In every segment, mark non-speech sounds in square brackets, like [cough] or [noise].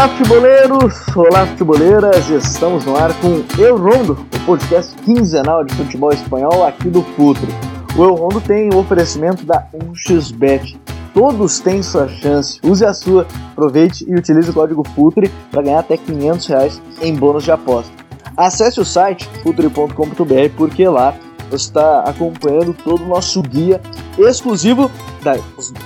Olá, futeboleiros! Olá, futeboleiras! Estamos no ar com Eu Rondo, o podcast quinzenal de futebol espanhol aqui do Futre. O Eu Rondo tem o oferecimento da 1xBet. Todos têm sua chance. Use a sua, aproveite e utilize o código FUTRE para ganhar até 500 reais em bônus de aposta. Acesse o site futre.com.br porque lá você está acompanhando todo o nosso guia exclusivo das,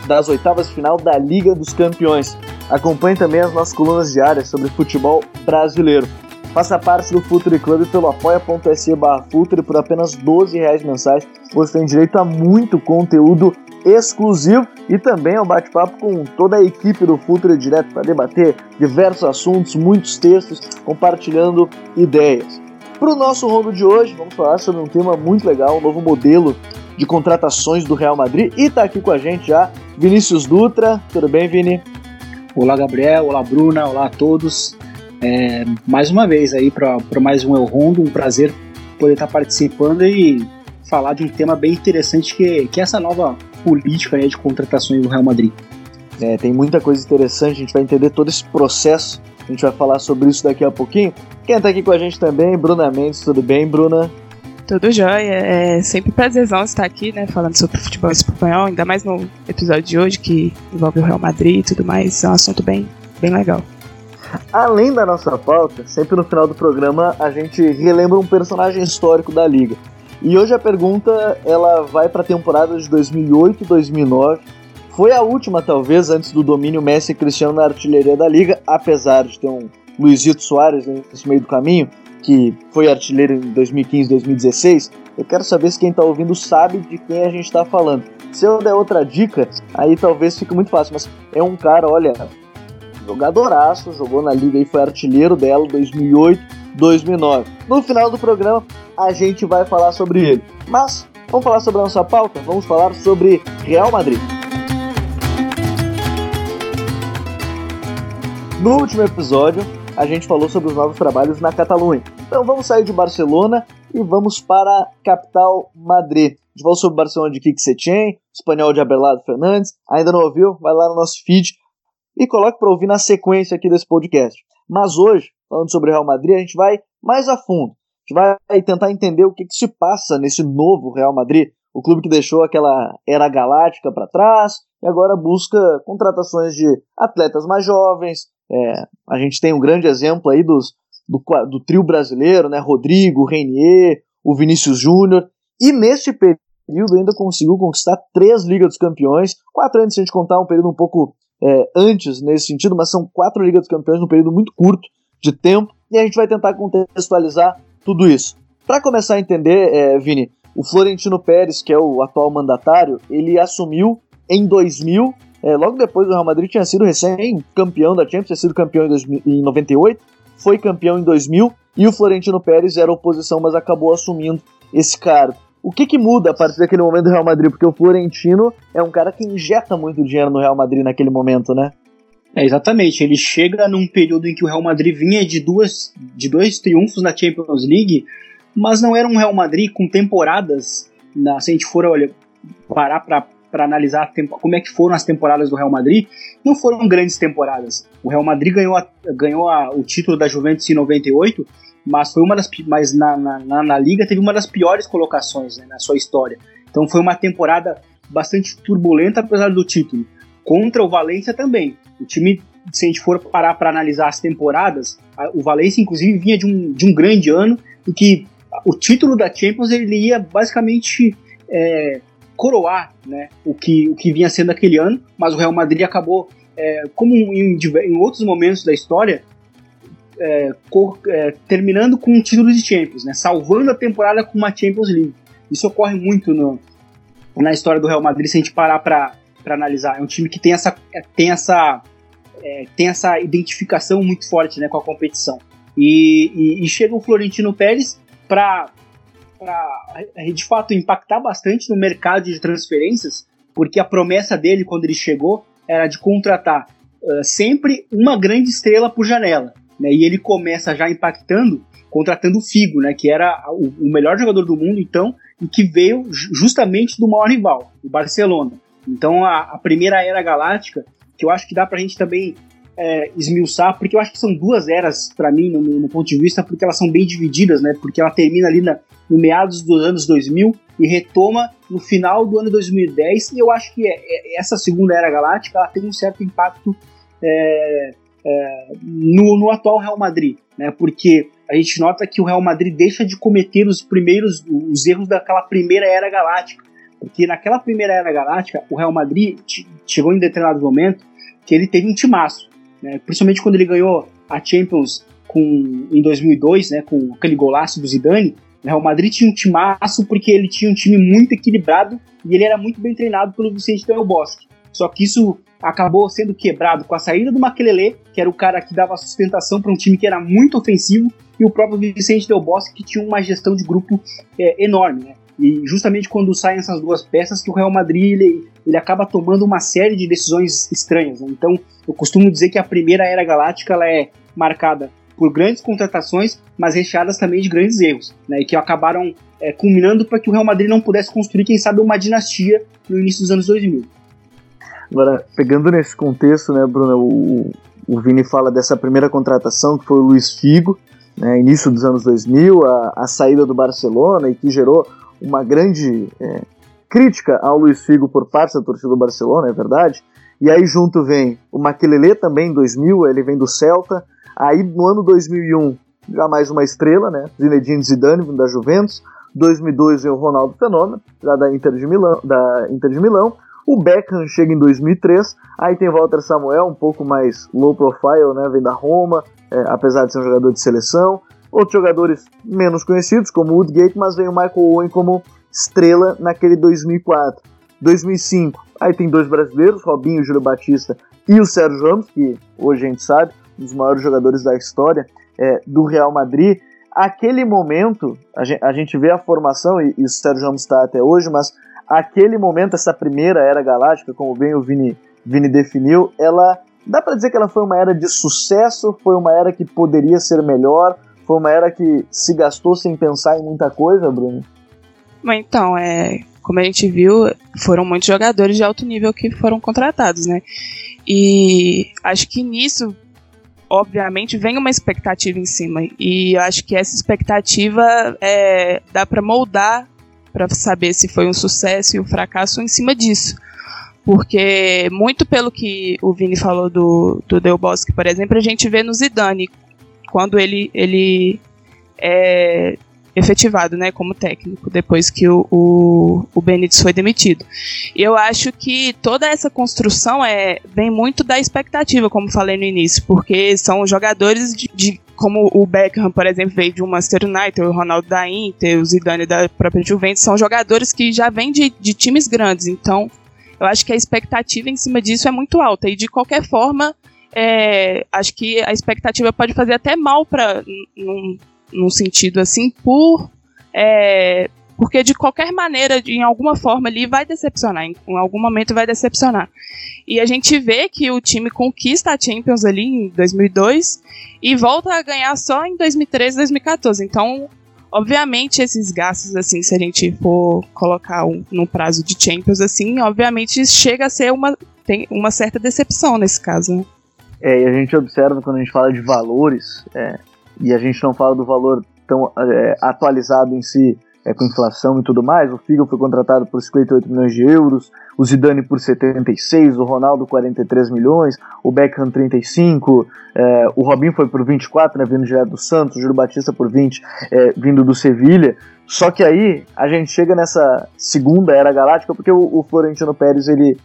das oitavas de final da Liga dos Campeões. Acompanhe também as nossas colunas diárias sobre futebol brasileiro. Faça parte do Futre Club pelo apoia.se barra Futre por apenas 12 reais mensais. Você tem direito a muito conteúdo exclusivo e também ao bate-papo com toda a equipe do Futre direto para debater diversos assuntos, muitos textos, compartilhando ideias. Para o nosso rondo de hoje, vamos falar sobre um tema muito legal, um novo modelo de contratações do Real Madrid. E está aqui com a gente já Vinícius Dutra. Tudo bem, Vini? Olá, Gabriel. Olá, Bruna. Olá a todos. É, mais uma vez aí para mais um El Rondo, um prazer poder estar participando e falar de um tema bem interessante que, que é essa nova política de contratações do Real Madrid. É, tem muita coisa interessante, a gente vai entender todo esse processo, a gente vai falar sobre isso daqui a pouquinho. Quem está aqui com a gente também, Bruna Mendes, tudo bem, Bruna? Tudo jóia, é sempre prazerzão estar aqui, né, falando sobre futebol espanhol, ainda mais no episódio de hoje que envolve o Real Madrid e tudo mais, é um assunto bem, bem legal. Além da nossa pauta, sempre no final do programa a gente relembra um personagem histórico da liga. E hoje a pergunta ela vai para a temporada de 2008 e 2009. Foi a última, talvez, antes do domínio Messi e Cristiano na artilharia da liga, apesar de ter um Luizito Soares nesse meio do caminho que foi artilheiro em 2015, 2016, eu quero saber se quem está ouvindo sabe de quem a gente está falando. Se eu der outra dica, aí talvez fique muito fácil, mas é um cara, olha, jogadoraço, jogou na liga e foi artilheiro dela 2008, 2009. No final do programa a gente vai falar sobre ele. Mas vamos falar sobre a nossa pauta? Vamos falar sobre Real Madrid. No último episódio, a gente falou sobre os novos trabalhos na Catalunha. Então vamos sair de Barcelona e vamos para a capital Madrid. A gente falou sobre Barcelona de Kik Setien, espanhol de Abelardo Fernandes. Ainda não ouviu? Vai lá no nosso feed e coloque para ouvir na sequência aqui desse podcast. Mas hoje, falando sobre Real Madrid, a gente vai mais a fundo. A gente vai tentar entender o que, que se passa nesse novo Real Madrid, o clube que deixou aquela era galáctica para trás e agora busca contratações de atletas mais jovens, é, a gente tem um grande exemplo aí dos, do, do trio brasileiro, né? Rodrigo, Renier, o Vinícius Júnior. E neste período ainda conseguiu conquistar três Ligas dos Campeões. Quatro antes, se a gente contar um período um pouco é, antes nesse sentido, mas são quatro Ligas dos Campeões num período muito curto de tempo. E a gente vai tentar contextualizar tudo isso. Para começar a entender, é, Vini, o Florentino Pérez, que é o atual mandatário, ele assumiu em 2000 é, logo depois o Real Madrid tinha sido recém-campeão da Champions, tinha sido campeão em, 2000, em 98, foi campeão em 2000 e o Florentino Pérez era oposição, mas acabou assumindo esse cargo. O que, que muda a partir daquele momento do Real Madrid? Porque o Florentino é um cara que injeta muito dinheiro no Real Madrid naquele momento, né? É, exatamente. Ele chega num período em que o Real Madrid vinha de, duas, de dois triunfos na Champions League, mas não era um Real Madrid com temporadas. Na, se a gente for olha, parar para para analisar como é que foram as temporadas do Real Madrid, não foram grandes temporadas. O Real Madrid ganhou, a, ganhou a, o título da Juventus em 98, mas foi uma das mas na, na, na liga teve uma das piores colocações né, na sua história. Então foi uma temporada bastante turbulenta apesar do título. Contra o Valência também. O time, se a gente for parar para analisar as temporadas, a, o Valência inclusive vinha de um, de um grande ano em que o título da Champions ele ia basicamente é, coroar né, o, que, o que vinha sendo aquele ano, mas o Real Madrid acabou, é, como em, em, outros momentos da história, é, é, terminando com um título de Champions, né, salvando a temporada com uma Champions League. Isso ocorre muito no, na história do Real Madrid, se a gente parar para analisar. É um time que tem essa, tem essa, é, tem essa identificação muito forte né, com a competição. E, e, e chega o Florentino Pérez para para de fato impactar bastante no mercado de transferências, porque a promessa dele quando ele chegou era de contratar uh, sempre uma grande estrela por janela, né? E ele começa já impactando contratando o Figo, né? Que era o, o melhor jogador do mundo então e que veio justamente do maior rival, o Barcelona. Então a, a primeira era galáctica, que eu acho que dá para a gente também é, esmiuçar, porque eu acho que são duas eras, para mim, no, no, ponto de vista, porque elas são bem divididas, né? Porque ela termina ali na, no meados dos anos 2000 e retoma no final do ano 2010, e eu acho que é, é, essa segunda era galáctica ela tem um certo impacto é, é, no, no, atual Real Madrid, né? Porque a gente nota que o Real Madrid deixa de cometer os primeiros os erros daquela primeira era galáctica, porque naquela primeira era galáctica o Real Madrid chegou em determinado momento que ele teve um timaço, né? Principalmente quando ele ganhou a Champions com, em 2002, né? Com aquele golaço do Zidane, Real Madrid tinha um timaço porque ele tinha um time muito equilibrado e ele era muito bem treinado pelo Vicente Del Bosque. Só que isso acabou sendo quebrado com a saída do Makelele, que era o cara que dava sustentação para um time que era muito ofensivo, e o próprio Vicente Del Bosque, que tinha uma gestão de grupo é, enorme. Né? E justamente quando saem essas duas peças que o Real Madrid ele, ele acaba tomando uma série de decisões estranhas. Né? Então, eu costumo dizer que a primeira era galáctica ela é marcada por grandes contratações, mas recheadas também de grandes erros, né? E que acabaram é, culminando para que o Real Madrid não pudesse construir, quem sabe, uma dinastia no início dos anos 2000. Agora, pegando nesse contexto, né, Bruno, o, o Vini fala dessa primeira contratação que foi o Luiz Figo, né, início dos anos 2000, a, a saída do Barcelona e que gerou uma grande é, crítica ao Luiz Figo por parte da torcida do Barcelona, é verdade. E aí junto vem o Maquelele também em 2000, ele vem do Celta. Aí no ano 2001, já mais uma estrela, né, Zinedine Zidane da Juventus. 2002 vem o Ronaldo Fenômeno, já da Inter de Milão, da Inter de Milão. O Beckham chega em 2003, aí tem Walter Samuel, um pouco mais low profile, né, vem da Roma, é, apesar de ser um jogador de seleção. Outros jogadores menos conhecidos, como Woodgate, mas vem o Michael Owen como estrela naquele 2004. 2005, aí tem dois brasileiros, Robinho, Júlio Batista e o Sérgio Ramos, que hoje a gente sabe, um dos maiores jogadores da história é, do Real Madrid. Aquele momento, a gente, a gente vê a formação, e, e o Sérgio Ramos está até hoje, mas aquele momento, essa primeira era galáctica, como bem o Vini, Vini definiu, ela dá para dizer que ela foi uma era de sucesso, foi uma era que poderia ser melhor, foi uma era que se gastou sem pensar em muita coisa, Bruno? Então, é, como a gente viu, foram muitos jogadores de alto nível que foram contratados, né? E acho que nisso, obviamente, vem uma expectativa em cima. E acho que essa expectativa é, dá para moldar para saber se foi um sucesso e um fracasso em cima disso. Porque, muito pelo que o Vini falou do, do Del Bosque, por exemplo, a gente vê no Zidane, quando ele, ele é efetivado né, como técnico, depois que o, o, o Benítez foi demitido. Eu acho que toda essa construção é vem muito da expectativa, como falei no início, porque são jogadores de, de como o Beckham, por exemplo, veio de um Manchester United, o Ronaldo da Inter, o Zidane da própria Juventus, são jogadores que já vêm de, de times grandes, então eu acho que a expectativa em cima disso é muito alta, e de qualquer forma, é, acho que a expectativa pode fazer até mal para num, num sentido assim, por é, porque de qualquer maneira, em alguma forma ali, vai decepcionar. Em, em, algum momento vai decepcionar. E a gente vê que o time conquista a Champions ali em 2002 e volta a ganhar só em 2013, 2014. Então, obviamente, esses gastos, assim, se a gente for colocar um, no prazo de Champions, assim, obviamente chega a ser uma, tem uma certa decepção nesse caso. Né? É, e a gente observa quando a gente fala de valores, é, e a gente não fala do valor tão é, atualizado em si, é, com inflação e tudo mais. O Figo foi contratado por 58 milhões de euros, o Zidane por 76, o Ronaldo 43 milhões, o Beckham 35, é, o Robinho foi por 24, né, vindo direto do Santos, o Júlio Batista por 20, é, vindo do Sevilha. Só que aí a gente chega nessa segunda era galáctica porque o, o Florentino Pérez ele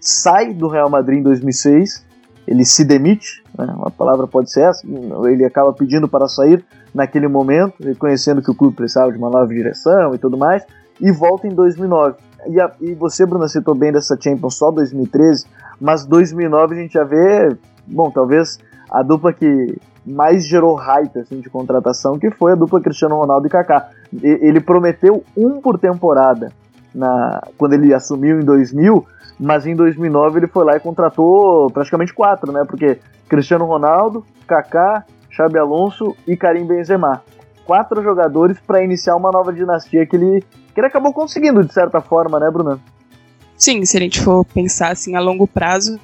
sai do Real Madrid em 2006 ele se demite, né, uma palavra pode ser essa, ele acaba pedindo para sair naquele momento, reconhecendo que o clube precisava de uma nova direção e tudo mais, e volta em 2009. E, a, e você, Bruno, citou bem dessa Champions só 2013, mas 2009 a gente já vê, bom, talvez a dupla que mais gerou hype assim, de contratação, que foi a dupla Cristiano Ronaldo e Kaká. Ele prometeu um por temporada na, quando ele assumiu em 2000, mas em 2009 ele foi lá e contratou praticamente quatro, né? Porque Cristiano Ronaldo, Kaká, Xabi Alonso e Karim Benzema. Quatro jogadores para iniciar uma nova dinastia que ele, que ele acabou conseguindo de certa forma, né, Bruno? Sim, se a gente for pensar assim a longo prazo,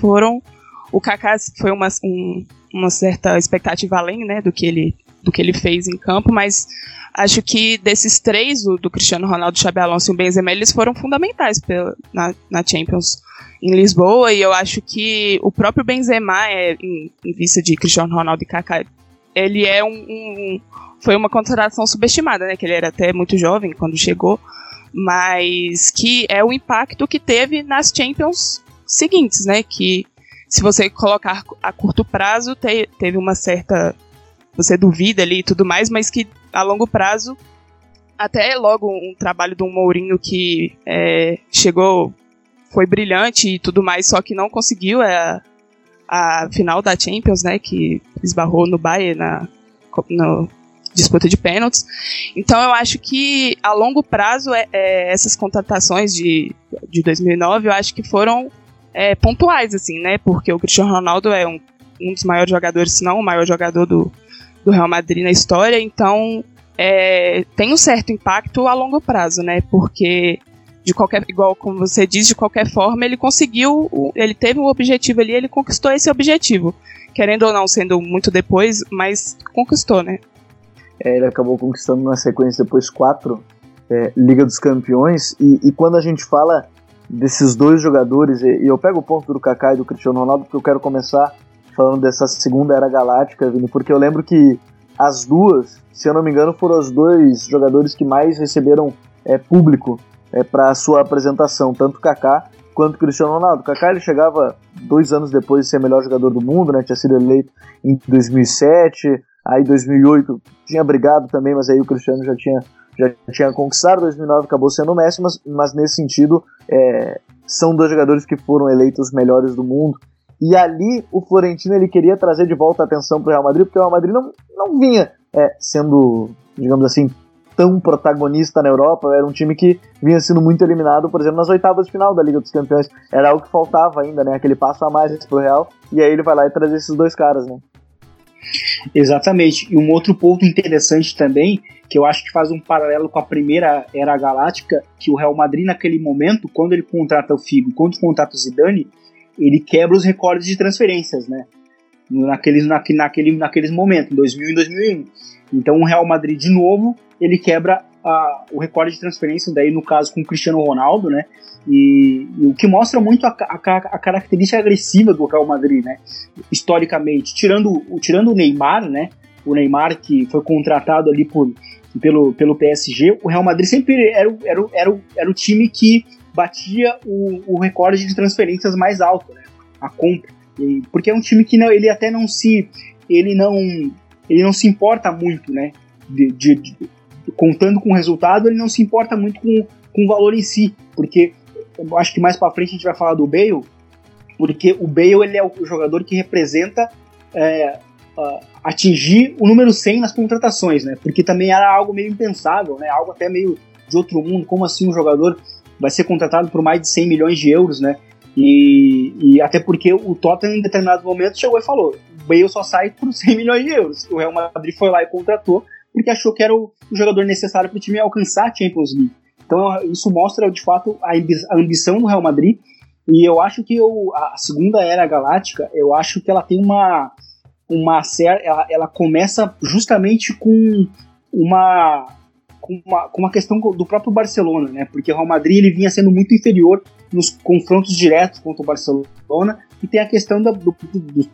foram o Kaká foi uma, um, uma certa expectativa além, né, do que ele do que ele fez em campo, mas acho que desses três, o do Cristiano Ronaldo, Xabi Alonso e o Benzema, eles foram fundamentais pela, na, na Champions em Lisboa, e eu acho que o próprio Benzema, é, em, em vista de Cristiano Ronaldo e Kaká, ele é um, um, foi uma contratação subestimada, né, que ele era até muito jovem quando chegou, mas que é o impacto que teve nas Champions seguintes, né, que se você colocar a curto prazo, te, teve uma certa você duvida ali e tudo mais, mas que a longo prazo, até logo um trabalho do Mourinho que é, chegou, foi brilhante e tudo mais, só que não conseguiu a, a final da Champions, né, que esbarrou no Bayern na no disputa de pênaltis. Então eu acho que a longo prazo é, é, essas contratações de, de 2009 eu acho que foram é, pontuais assim, né? Porque o Cristiano Ronaldo é um, um dos maiores jogadores, se não o maior jogador do, do Real Madrid na história, então é, tem um certo impacto a longo prazo, né? Porque de qualquer, igual como você diz, de qualquer forma ele conseguiu, ele teve um objetivo ali, ele conquistou esse objetivo, querendo ou não, sendo muito depois, mas conquistou, né? É, ele acabou conquistando na sequência depois quatro é, Liga dos Campeões e, e, quando a gente fala desses dois jogadores e, e eu pego o ponto do Kaká e do Cristiano Ronaldo porque eu quero começar falando dessa segunda era galáctica, Vini, porque eu lembro que as duas, se eu não me engano, foram os dois jogadores que mais receberam é, público é, para sua apresentação, tanto Kaká quanto Cristiano Ronaldo. Kaká ele chegava dois anos depois de ser melhor jogador do mundo, né? Tinha sido eleito em 2007, aí 2008 tinha brigado também, mas aí o Cristiano já tinha já tinha conquistado. 2009 acabou sendo o Messi, mas, mas nesse sentido é, são dois jogadores que foram eleitos melhores do mundo. E ali o Florentino ele queria trazer de volta a atenção para o Real Madrid, porque o Real Madrid não, não vinha é, sendo, digamos assim, tão protagonista na Europa. Era um time que vinha sendo muito eliminado, por exemplo, nas oitavas de final da Liga dos Campeões. Era algo que faltava ainda, né? Aquele passo a mais pro Real. E aí ele vai lá e traz esses dois caras, né? Exatamente. E um outro ponto interessante também, que eu acho que faz um paralelo com a primeira era galáctica, que o Real Madrid naquele momento, quando ele contrata o Figo, quando contrata o Zidane, ele quebra os recordes de transferências, né? Naqueles, naquele, naquele, naqueles momentos, em 2000 e 2001. Então o Real Madrid, de novo, ele quebra a, o recorde de transferências, daí no caso com o Cristiano Ronaldo, né? E, e o que mostra muito a, a, a, característica agressiva do Real Madrid, né? Historicamente, tirando, tirando o Neymar, né? O Neymar que foi contratado ali por, pelo, pelo PSG, o Real Madrid sempre era, era, era, era o time que batia o, o recorde de transferências mais alto, né? A compra. E, porque é um time que não, ele até não se ele não ele não se importa muito, né? De, de, de, contando com o resultado, ele não se importa muito com, com o valor em si, porque eu acho que mais para frente a gente vai falar do Bale, porque o Bale ele é o jogador que representa é, uh, atingir o número 100 nas contratações, né? Porque também era algo meio impensável, né? Algo até meio de outro mundo, como assim um jogador vai ser contratado por mais de 100 milhões de euros, né? E, e até porque o Tottenham em determinado momento chegou e falou: o Bale só sai por [laughs] 100 milhões de euros. O Real Madrid foi lá e contratou porque achou que era o, jogador necessário para o time alcançar a Champions League. Então isso mostra de fato a, ambição do Real Madrid. E eu acho que eu, a segunda era galáctica, eu acho que ela tem uma uma ela, ela começa justamente com uma com uma, com uma questão do próprio Barcelona, né? Porque o Real Madrid ele vinha sendo muito inferior nos confrontos diretos contra o Barcelona e tem a questão do, do,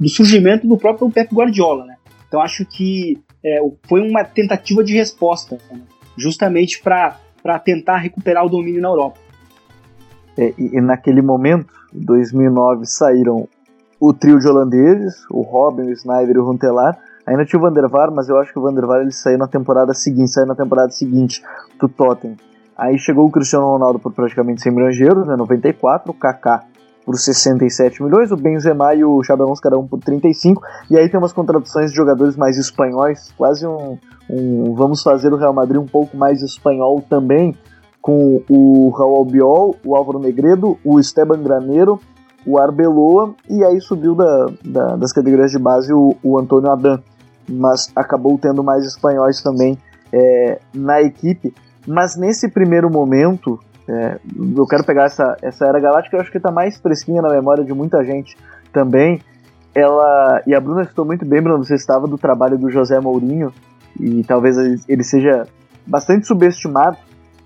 do, surgimento do próprio Pep Guardiola, né? Então acho que é, foi uma tentativa de resposta, né? justamente para tentar recuperar o domínio na Europa. É, e, e, naquele momento, em 2009, saíram o trio de holandeses, o Robin, o Snyder e o Runtelar, Ainda tinha o Van der Vaar, mas eu acho que o Van der Vaar ele saiu na temporada seguinte, saiu na temporada seguinte do Tottenham. Aí chegou o Cristiano Ronaldo por praticamente 100 milhões de euros, né, 94, o Kaká por 67 milhões, o Benzema e o Xabi Alonso cada um por 35, e aí tem umas contratações de jogadores mais espanhóis, quase um, um vamos fazer o Real Madrid um pouco mais espanhol também, com o Raul Albiol, o Álvaro Negredo, o Esteban Graneiro, o Arbeloa, e aí subiu da, da, das categorias de base o, o Antônio Adan mas acabou tendo mais espanhóis também é, na equipe. Mas nesse primeiro momento, é, eu quero pegar essa, essa Era Galáctica, eu acho que está mais fresquinha na memória de muita gente também. ela. E a Bruna citou muito bem, Bruno, você estava do trabalho do José Mourinho, e talvez ele seja bastante subestimado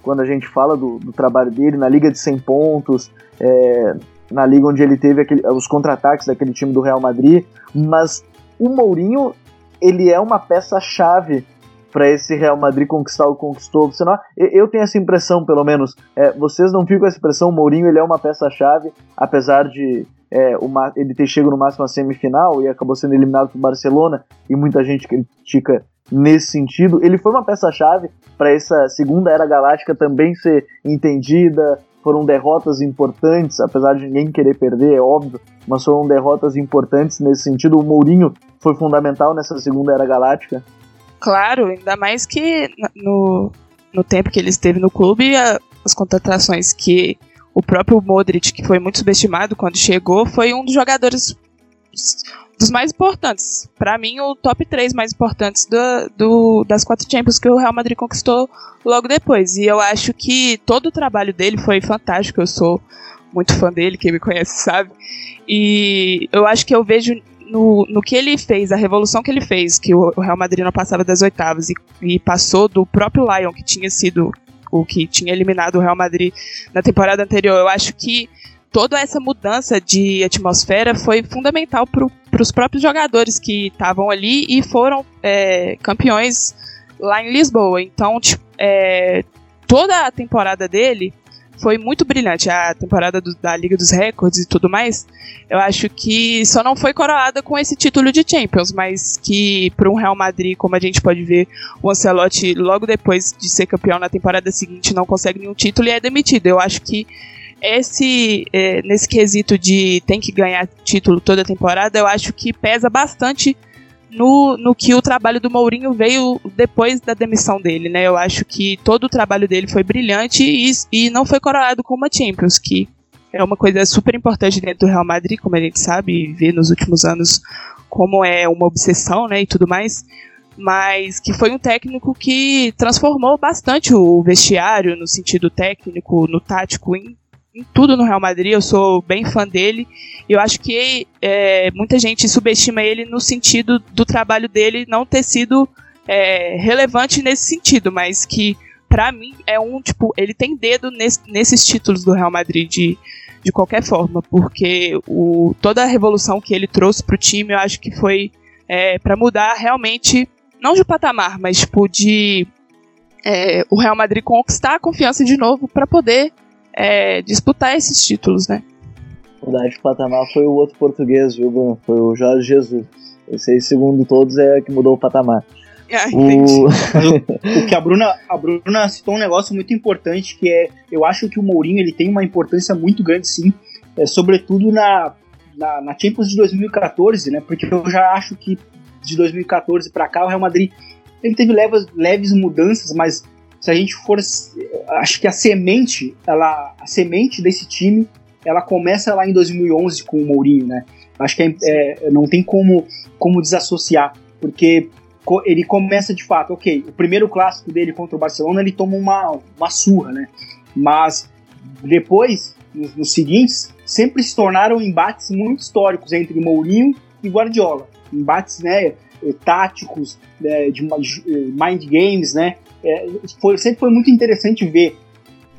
quando a gente fala do, do trabalho dele na Liga de 100 pontos, é, na liga onde ele teve aquele, os contra-ataques daquele time do Real Madrid, mas o Mourinho ele é uma peça-chave para esse Real Madrid conquistar o que conquistou. Não, eu tenho essa impressão, pelo menos. É, vocês não ficam com essa impressão? O Mourinho ele é uma peça-chave, apesar de é, uma, ele ter chegado no máximo à semifinal e acabou sendo eliminado por Barcelona, e muita gente critica nesse sentido. Ele foi uma peça-chave para essa segunda era galáctica também ser entendida. Foram derrotas importantes, apesar de ninguém querer perder, é óbvio, mas foram derrotas importantes nesse sentido. O Mourinho foi fundamental nessa segunda era galáctica. Claro, ainda mais que no, no tempo que ele esteve no clube, a, as contratações que o próprio Modric, que foi muito subestimado quando chegou, foi um dos jogadores dos mais importantes. Para mim, o top 3 mais importantes do, do, das quatro Champions que o Real Madrid conquistou logo depois. E eu acho que todo o trabalho dele foi fantástico. Eu sou muito fã dele, quem me conhece sabe. E eu acho que eu vejo no, no que ele fez, a revolução que ele fez, que o, Real Madrid não passava das oitavas e, e passou do próprio Lyon, que tinha sido o que tinha eliminado o Real Madrid na temporada anterior. Eu acho que toda essa mudança de atmosfera foi fundamental para os próprios jogadores que estavam ali e foram é, campeões lá em Lisboa. Então, tipo, é, toda a temporada dele foi muito brilhante. A temporada do, da Liga dos Recordes e tudo mais, eu acho que só não foi coroada com esse título de Champions, mas que para um Real Madrid, como a gente pode ver, o Ancelotti logo depois de ser campeão na temporada seguinte não consegue nenhum título e é demitido. Eu acho que esse é, nesse quesito de tem que ganhar título toda temporada, eu acho que pesa bastante no, no que o trabalho do Mourinho veio depois da demissão dele, né? Eu acho que todo o trabalho dele foi brilhante e, e não foi coroado com uma Champions, que é uma coisa super importante dentro do Real Madrid, como a gente sabe, vê nos últimos anos como é uma obsessão, né, e tudo mais, mas que foi um técnico que transformou bastante o vestiário no sentido técnico, no tático, em em tudo no Real Madrid, eu sou bem fã dele. Eu acho que é, muita gente subestima ele no sentido do trabalho dele não ter sido é, relevante nesse sentido, mas que para mim é um tipo, ele tem dedo nesse, nesses títulos do Real Madrid de, de qualquer forma, porque o, toda a revolução que ele trouxe pro time, eu acho que foi é, para mudar realmente, não de patamar, mas tipo de é, o Real Madrid conquistar a confiança de novo para poder é, disputar esses títulos, né? Mudar de patamar foi o outro português, viu, Bruno? Foi o Jorge Jesus. Esse aí, segundo todos, é que mudou o patamar. Ah, o... o que a Bruna, a Bruna citou um negócio muito importante que é, eu acho que o Mourinho ele tem uma importância muito grande sim, é, sobretudo na, na, na Champions de 2014, né? Porque eu já acho que de 2014 para cá o Real Madrid ele teve leves, leves mudanças, mas se a gente for, acho que a semente, ela, a semente desse time, ela começa lá em 2011 com o Mourinho, né? Acho que é, é, não tem como, como desassociar, porque ele começa de fato, ok, o primeiro clássico dele contra o Barcelona ele toma uma, uma surra, né? Mas depois, nos, nos seguintes, sempre se tornaram embates muito históricos entre Mourinho e Guardiola. Embates, né, táticos, né, de mind games, né? É, foi, sempre foi muito interessante ver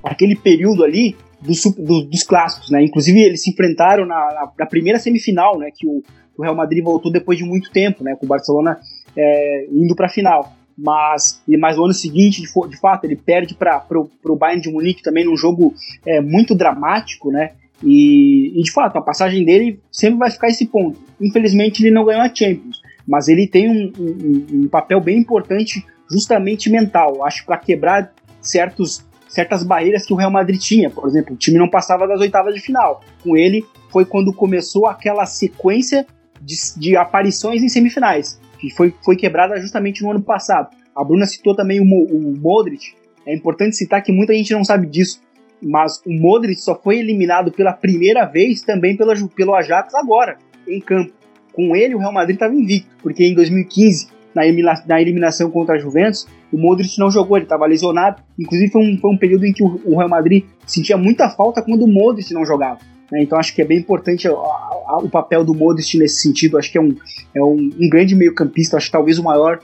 aquele período ali dos, do, dos clássicos, né? Inclusive eles se enfrentaram na, na, na primeira semifinal, né? Que o, o, Real Madrid voltou depois de muito tempo, né? Com o Barcelona é, indo para a final. Mas, mas no ano seguinte, de, de fato, ele perde para o Bayern de Munique também num jogo é, muito dramático, né? E, e, de fato, a passagem dele sempre vai ficar esse ponto. Infelizmente, ele não ganhou a Champions, mas ele tem um, um, um papel bem importante justamente mental. Acho para quebrar certos, certas barreiras que o Real Madrid tinha. Por exemplo, o time não passava das oitavas de final. Com ele foi quando começou aquela sequência de, de aparições em semifinais, que foi, foi quebrada justamente no ano passado. A Bruna citou também o, o Modric. É importante citar que muita gente não sabe disso, mas o Modric só foi eliminado pela primeira vez também pela, pelo Ajax agora, em campo. Com ele, o Real Madrid estava invicto, porque em 2015 na, na eliminação contra a Juventus, o Modric não jogou, ele estava lesionado. Inclusive, foi um, foi um período em que o, o, Real Madrid sentia muita falta quando o Modric não jogava. Né? Então acho que é bem importante o papel do Modric nesse sentido. Acho que é um, é um, um grande meio-campista, acho que talvez o maior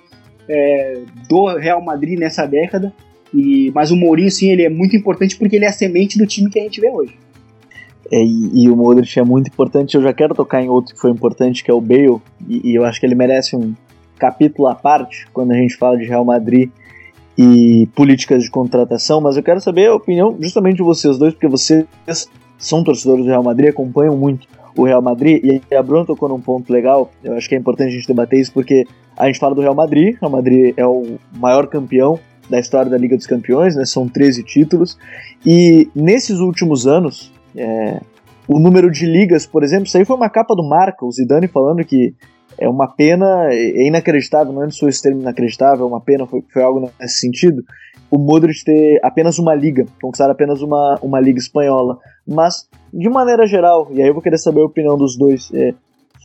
é, do Real Madrid nessa década. E, mas o Mourinho, sim, ele é muito importante porque ele é a semente do time que a gente vê hoje. É, e, e, o Modric é muito importante. Eu já quero tocar em outro que foi importante, que é o Bale. E, e, eu acho que ele merece um capítulo à parte quando a gente fala de Real Madrid e políticas de contratação. Mas eu quero saber a opinião justamente de vocês dois, porque vocês são torcedores do Real Madrid, acompanham muito o Real Madrid. E a Bruno tocou num ponto legal. Eu acho que é importante a gente debater isso, porque a gente fala do Real Madrid. O Real Madrid é o maior campeão da história da Liga dos Campeões, né? São 13 títulos. E nesses últimos anos, é, o número de ligas, por exemplo, isso aí foi uma capa do Marca, o Zidane falando que é uma pena, é inacreditável, não é sou esse termo inacreditável, é uma pena, foi, foi algo nesse sentido, o Modric ter apenas uma liga, conquistar apenas uma, uma liga espanhola. Mas, de maneira geral, e aí eu vou querer saber a opinião dos dois, é,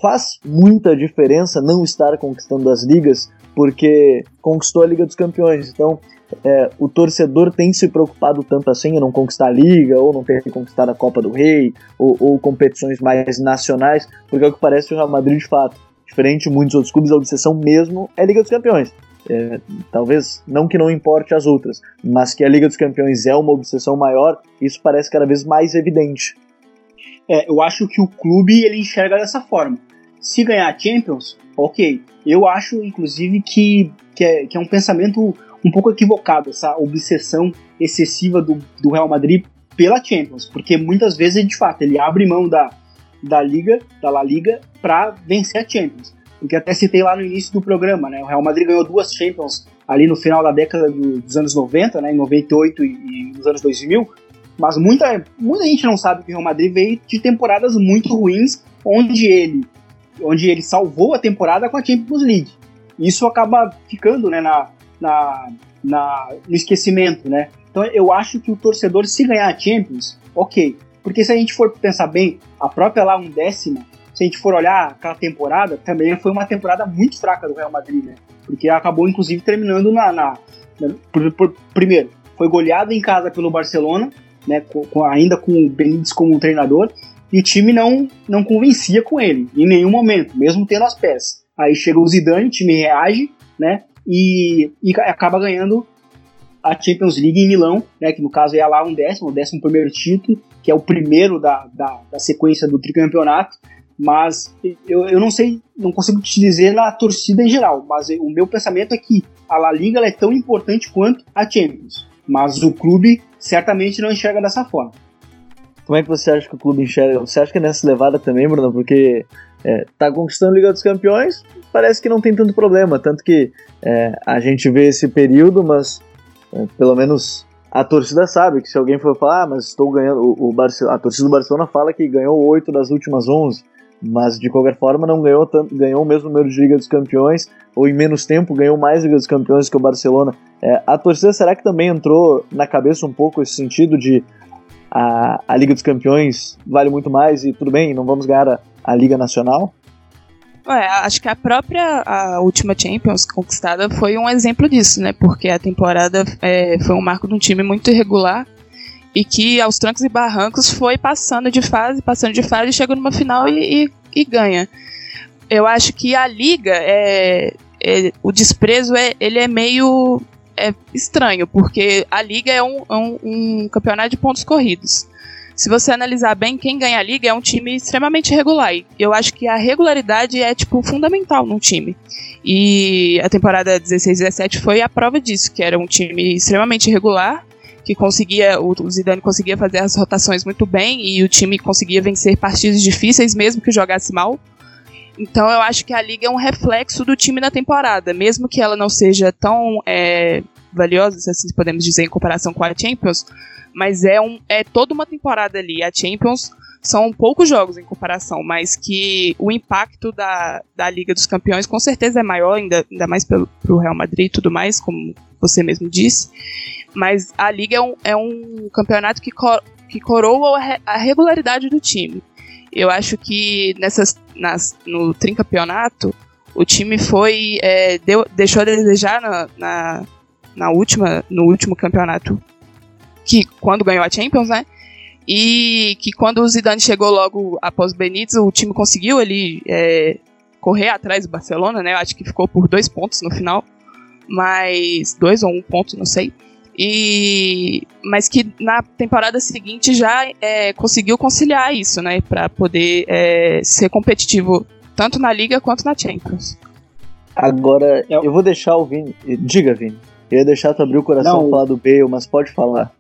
faz muita diferença não estar conquistando as ligas, porque conquistou a Liga dos Campeões. Então, é, o torcedor tem se preocupado tanto assim em não conquistar a Liga, ou não ter conquistado a Copa do Rei, ou, ou competições mais nacionais, porque é o que parece o Real Madrid de fato. Diferente de muitos outros clubes, a obsessão mesmo é a Liga dos Campeões. É, talvez não que não importe as outras, mas que a Liga dos Campeões é uma obsessão maior, isso parece cada vez mais evidente. É, eu acho que o clube ele enxerga dessa forma. Se ganhar a Champions, ok. Eu acho, inclusive, que, que, é, que é um pensamento um pouco equivocado, essa obsessão excessiva do, do Real Madrid pela Champions, porque muitas vezes, de fato, ele abre mão da, da Liga, da La Liga, para vencer a Champions. Porque até citei lá no início do programa, né? O Real Madrid ganhou duas Champions ali no final da década do, dos anos 90, né? Em 98 e, e nos anos 2000. Mas muita, muita gente não sabe que o Real Madrid veio de temporadas muito ruins, onde ele, onde ele salvou a temporada com a Champions League. Isso acaba ficando né, na, na, na, no esquecimento, né? Então eu acho que o torcedor, se ganhar a Champions, ok. Porque se a gente for pensar bem, a própria lá um décima, se a gente for olhar aquela temporada, também foi uma temporada muito fraca do Real Madrid, né? Porque acabou, inclusive, terminando na. na, na por, por, primeiro, foi goleado em casa pelo Barcelona, né? Com, ainda com o Benítez como treinador, e o time não, não convencia com ele, em nenhum momento, mesmo tendo as peças. Aí chega o Zidane, o time reage, né? e, e acaba ganhando a Champions League em Milão, né, que no caso é lá um décimo, o décimo primeiro título, que é o primeiro da, da, da sequência do tricampeonato, mas eu, eu não sei, não consigo te dizer na torcida em geral, mas o meu pensamento é que a La Liga é tão importante quanto a Champions, mas o clube certamente não enxerga dessa forma. Como é que você acha que o clube enxerga? Você acha que é nessa levada também, Bruno? Porque é, tá conquistando a Liga dos Campeões, parece que não tem tanto problema. Tanto que é, a gente vê esse período, mas é, pelo menos a torcida sabe que se alguém for falar, ah, mas estou ganhando. O, o a torcida do Barcelona fala que ganhou oito das últimas onze, mas de qualquer forma não ganhou tanto, ganhou o mesmo número de Liga dos Campeões, ou em menos tempo ganhou mais Liga dos Campeões que o Barcelona. É, a torcida será que também entrou na cabeça um pouco esse sentido de a, a Liga dos Campeões vale muito mais e tudo bem, não vamos ganhar a, a Liga Nacional? É, acho que a própria a última Champions conquistada foi um exemplo disso, né? Porque a temporada é, foi um marco de um time muito irregular e que aos trancos e barrancos foi passando de fase, passando de fase, chega numa final e, e, e ganha. Eu acho que a liga é, é, o desprezo é ele é meio é estranho porque a liga é um, é um, um campeonato de pontos corridos se você analisar bem, quem ganha a liga é um time extremamente regular. E eu acho que a regularidade é, tipo, fundamental num time. E a temporada 16-17 foi a prova disso, que era um time extremamente regular, que conseguia, o Zidane conseguia fazer as rotações muito bem e o time conseguia vencer partidas difíceis mesmo que jogasse mal. Então eu acho que a liga é um reflexo do time na temporada, mesmo que ela não seja tão é, valiosa, se assim podemos dizer, em comparação com a Champions, mas é, um, é toda uma temporada ali. A Champions são poucos jogos em comparação, mas que o impacto da, da Liga dos Campeões com certeza é maior, ainda, ainda mais pelo pro Real Madrid e tudo mais, como você mesmo disse. Mas a Liga é um, é um campeonato que, cor, que coroa a regularidade do time. Eu acho que nessas, nas, no tricampeonato o time foi é, deu, deixou a desejar na, na, na última, no último campeonato que quando ganhou a Champions, né? e que quando o Zidane chegou logo após o Benítez, o time conseguiu ali é, correr atrás do Barcelona, né? Eu acho que ficou por dois pontos no final, mas dois ou um ponto, não sei. E mas que na temporada seguinte já é, conseguiu conciliar isso, né, para poder é, ser competitivo tanto na liga quanto na Champions. Agora eu vou deixar o Vini, diga Vini, eu ia deixar tu abrir o coração não, falar do Bale, mas pode falar.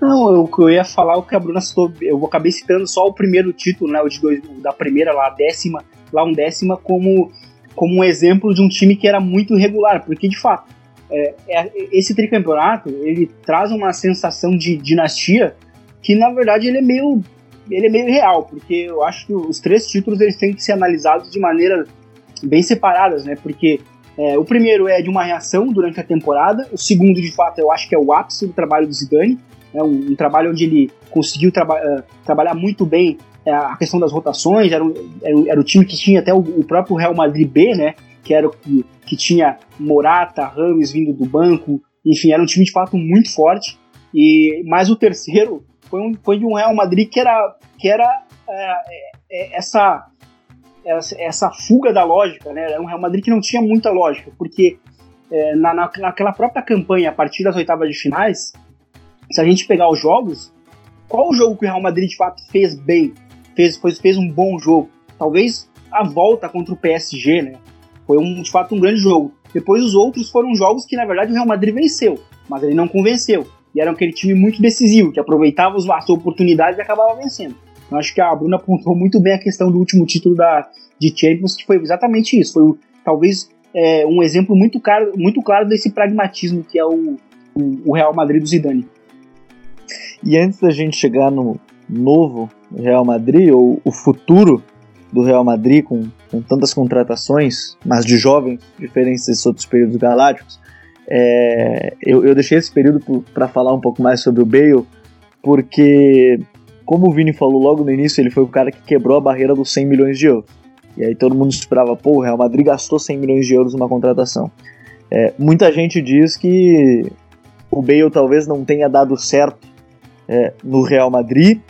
Não, eu, eu ia falar o que a Bruna citou, eu acabei citando só o primeiro título, né, o de dois, da primeira lá, a décima, lá um décima como como um exemplo de um time que era muito irregular, porque de fato é, é, esse tricampeonato ele traz uma sensação de dinastia que na verdade ele é meio ele é meio real, porque eu acho que os três títulos eles têm que ser analisados de maneira bem separadas, né? Porque é, o primeiro é de uma reação durante a temporada, o segundo de fato eu acho que é o ápice do trabalho do Zidane, é um, um trabalho onde ele conseguiu traba uh, trabalhar muito bem uh, a questão das rotações, era, um, era, era, o time que tinha até o, o próprio Real Madrid B, né? Que era o que que tinha Morata, Rames vindo do banco, enfim, era um time de fato muito forte. E mas o terceiro foi, um, foi de um Real Madrid que era que era é, é, essa, essa, fuga da lógica, né? Era um Real Madrid que não tinha muita lógica, porque é, na, naquela própria campanha a partir das oitavas de finais, se a gente pegar os jogos, qual o jogo que o Real Madrid de fato fez bem, fez, fez, fez um bom jogo? Talvez a volta contra o PSG, né? Foi um, de fato um grande jogo. Depois os outros foram jogos que na verdade o Real Madrid venceu, mas ele não convenceu. E era aquele time muito decisivo, que aproveitava as oportunidades e acabava vencendo. Eu acho que a Bruna apontou muito bem a questão do último título da, de Champions, que foi exatamente isso. Foi talvez é, um exemplo muito claro, muito claro desse pragmatismo que é o, o, o Real Madrid do Zidane. E antes da gente chegar no novo Real Madrid, ou o futuro do Real Madrid, com, com tantas contratações, mas de jovens, diferentes desses outros períodos galácticos, é, eu, eu, deixei esse período para falar um pouco mais sobre o Bale, porque, como o Vini falou logo no início, ele foi o cara que quebrou a barreira dos 100 milhões de euros. E aí todo mundo esperava, pô, o Real Madrid gastou 100 milhões de euros numa contratação. É, muita gente diz que o Bale talvez não tenha dado certo é, no Real Madrid,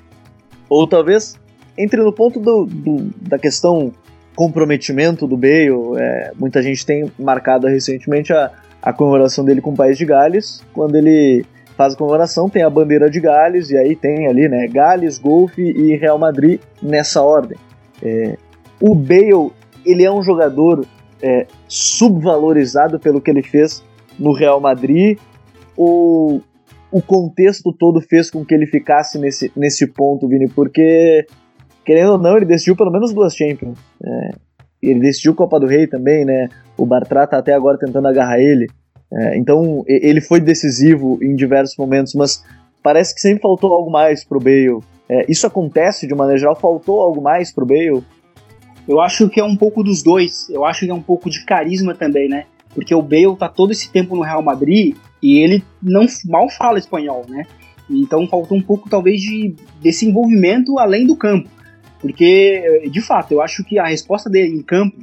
ou talvez entre no ponto do, do, da questão comprometimento do Bale. É, muita gente tem marcado recentemente a, a comemoração dele com o País de Gales. Quando ele faz a comemoração, tem a bandeira de Gales, e aí tem ali, né, Gales, Golfe e Real Madrid nessa ordem. É, o Bale, ele é um jogador é, subvalorizado pelo que ele fez no Real Madrid, ou o contexto todo fez com que ele ficasse nesse, nesse ponto, Vini? Porque querendo ou não, ele decidiu pelo menos duas Champions. É, ele decidiu Copa do Rei também, né? O Bartra tá até agora tentando agarrar ele. É, então, ele foi decisivo em diversos momentos, mas parece que sempre faltou algo mais pro Bale. É, isso acontece de maneira geral? Faltou algo mais pro Bale? Eu acho que é um pouco dos dois. Eu acho que é um pouco de carisma também, né? Porque o Bale tá todo esse tempo no Real Madrid e ele não mal fala espanhol, né? Então faltou um pouco talvez de desse envolvimento além do campo. Porque, de fato, eu acho que a resposta dele em campo,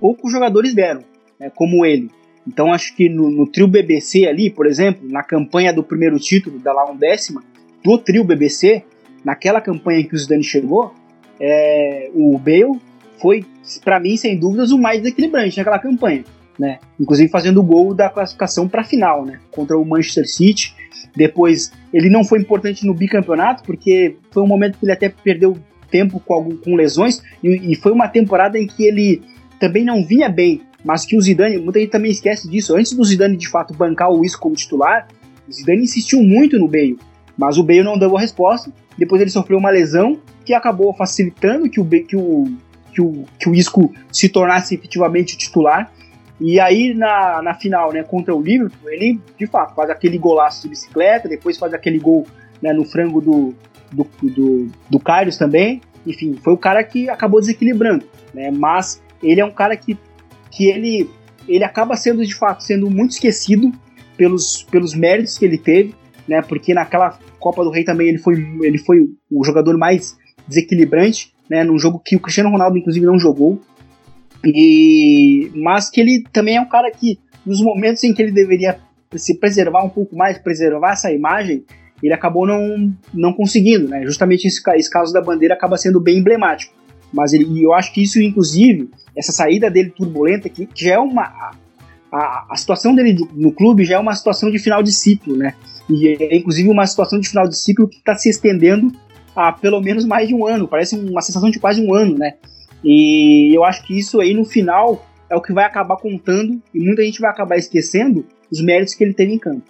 poucos jogadores deram, né, como ele. Então acho que no, no, trio BBC ali, por exemplo, na campanha do primeiro título da lá décima, do trio BBC, naquela campanha que o Zidane chegou, é, o Bale foi, para mim, sem dúvidas, o mais desequilibrante naquela campanha. Né? Inclusive fazendo o gol da classificação para a final, né? Contra o Manchester City. Depois, ele não foi importante no bicampeonato, porque foi um momento que ele até perdeu tempo com, algum, com lesões, e, e, foi uma temporada em que ele também não vinha bem, mas que o Zidane, muita gente também esquece disso, antes do Zidane de fato bancar o Isco como titular, o Zidane insistiu muito no Bale, mas o Bale não deu a resposta, depois ele sofreu uma lesão que acabou facilitando que o, que o, que o, que o Isco se tornasse efetivamente titular, e aí na, na final, né, contra o Liverpool, ele de fato faz aquele golaço de bicicleta, depois faz aquele gol né, no frango do, do, do, do Karius também. Enfim, foi o cara que acabou desequilibrando, né? Mas ele é um cara que, que ele, ele acaba sendo, de fato, sendo muito esquecido pelos, pelos méritos que ele teve, né? Porque naquela Copa do Rei também ele foi, ele foi o jogador mais desequilibrante, né? Num jogo que o Cristiano Ronaldo, inclusive, não jogou. E, mas que ele também é um cara que, nos momentos em que ele deveria se preservar um pouco mais, preservar essa imagem, ele acabou não, não conseguindo, né? Justamente esse, esse caso da bandeira acaba sendo bem emblemático. Mas ele, eu acho que isso, inclusive, essa saída dele turbulenta, que, já é uma. A, a situação dele no clube já é uma situação de final de ciclo, né? E é inclusive uma situação de final de ciclo que está se estendendo há pelo menos mais de um ano. Parece uma sensação de quase um ano, né? E eu acho que isso aí no final é o que vai acabar contando e muita gente vai acabar esquecendo os méritos que ele teve em campo.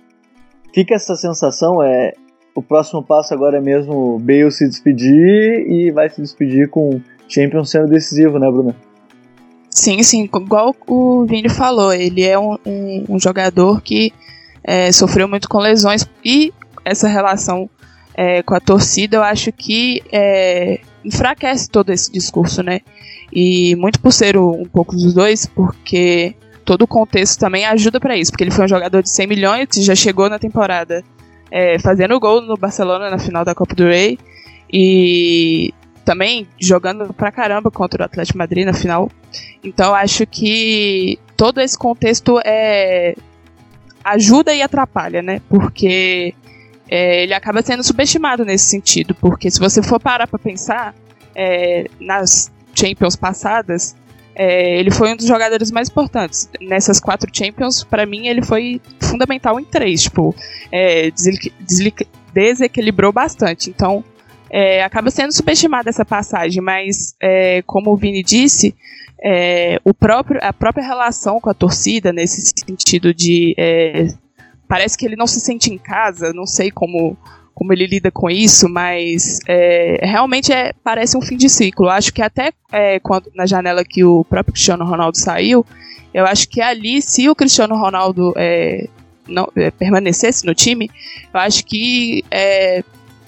Fica essa sensação, é o próximo passo agora é mesmo Bale se despedir e vai se despedir com Champions sendo decisivo, né, Bruna? Sim, sim, igual o Vini falou, ele é um, um, um jogador que é, sofreu muito com lesões e essa relação é, com a torcida eu acho que é, enfraquece todo esse discurso, né? E muito por ser um pouco dos dois, porque todo o contexto também ajuda para isso, porque ele foi um jogador de 100 milhões e já chegou na temporada é, fazendo gol no Barcelona na final da Copa do Rei e também jogando pra caramba contra o Atlético Madrid na final. Então acho que todo esse contexto é ajuda e atrapalha, né? Porque é, ele acaba sendo subestimado nesse sentido, porque se você for parar para pensar é, nas Champions passadas, é, ele foi um dos jogadores mais importantes. Nessas quatro Champions, para mim, ele foi fundamental em três. Tipo, é, desequilibrou bastante. Então, é, acaba sendo subestimada essa passagem, mas, é, como o Vini disse, é, o próprio, a própria relação com a torcida, nesse sentido de. É, parece que ele não se sente em casa, não sei como, como ele lida com isso, mas é, realmente é, parece um fim de ciclo. Acho que até é, quando, na janela que o próprio Cristiano Ronaldo saiu, eu acho que ali, se o Cristiano Ronaldo não, permanecesse no time, eu acho que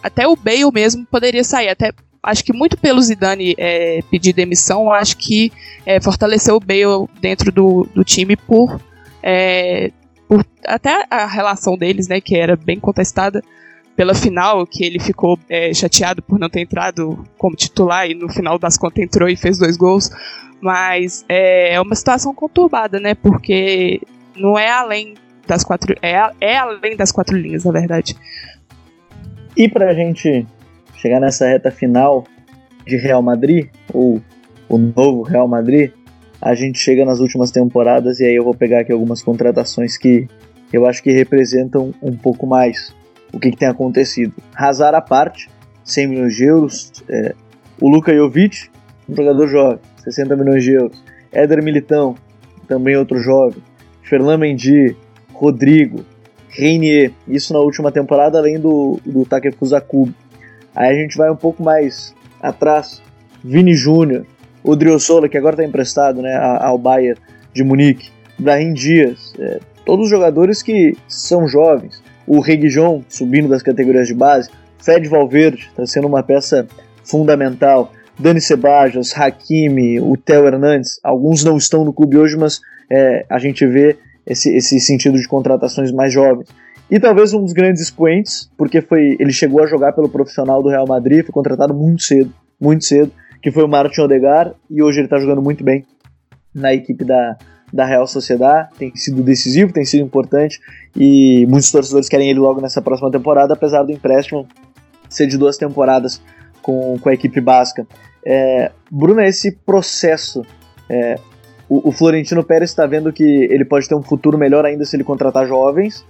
até o Bale mesmo poderia sair. Até acho que muito pelo Zidane é, pedir demissão, acho que é, fortaleceu o Bale dentro do, do time por, é, por, até a relação deles, né, que era bem contestada pela final, que ele ficou é, chateado por não ter entrado como titular e no final das contas entrou e fez dois gols. Mas é, é uma situação conturbada, né? Porque não é além das quatro. É, é além das quatro linhas, na verdade. E pra gente chegar nessa reta final de Real Madrid, ou o novo Real Madrid, a gente chega nas últimas temporadas e aí eu vou pegar aqui algumas contratações que eu acho que representam um pouco mais o que, que tem acontecido. Hazard à parte, 100 milhões de euros. É, o Luka Jovic, um jogador jovem, 60 milhões de euros. Éder Militão, também outro jovem. Ferland Mendy, Rodrigo, Reinier, isso na última temporada, além do, do Takefusa. Aí a gente vai um pouco mais atrás, Vini Júnior, o que agora está emprestado né, ao Bayern de Munique, Brahim Dias, é, todos jogadores que são jovens. O Reguijon subindo das categorias de base, Fred Valverde está sendo uma peça fundamental. Dani Ceballos, Hakimi, o Theo Hernandes, alguns não estão no clube hoje, mas é, a gente vê esse, esse sentido de contratações mais jovens. E talvez um dos grandes expoentes, porque foi ele chegou a jogar pelo profissional do Real Madrid, foi contratado muito cedo, muito cedo, que foi o Martin Odegaard, e hoje ele está jogando muito bem na equipe da, da Real Sociedade, tem sido decisivo, tem sido importante, e muitos torcedores querem ele logo nessa próxima temporada, apesar do empréstimo ser de duas temporadas com, com a equipe basca. É, esse processo é, o, o Florentino Pérez está vendo que ele pode ter um futuro melhor ainda se ele contratar jovens.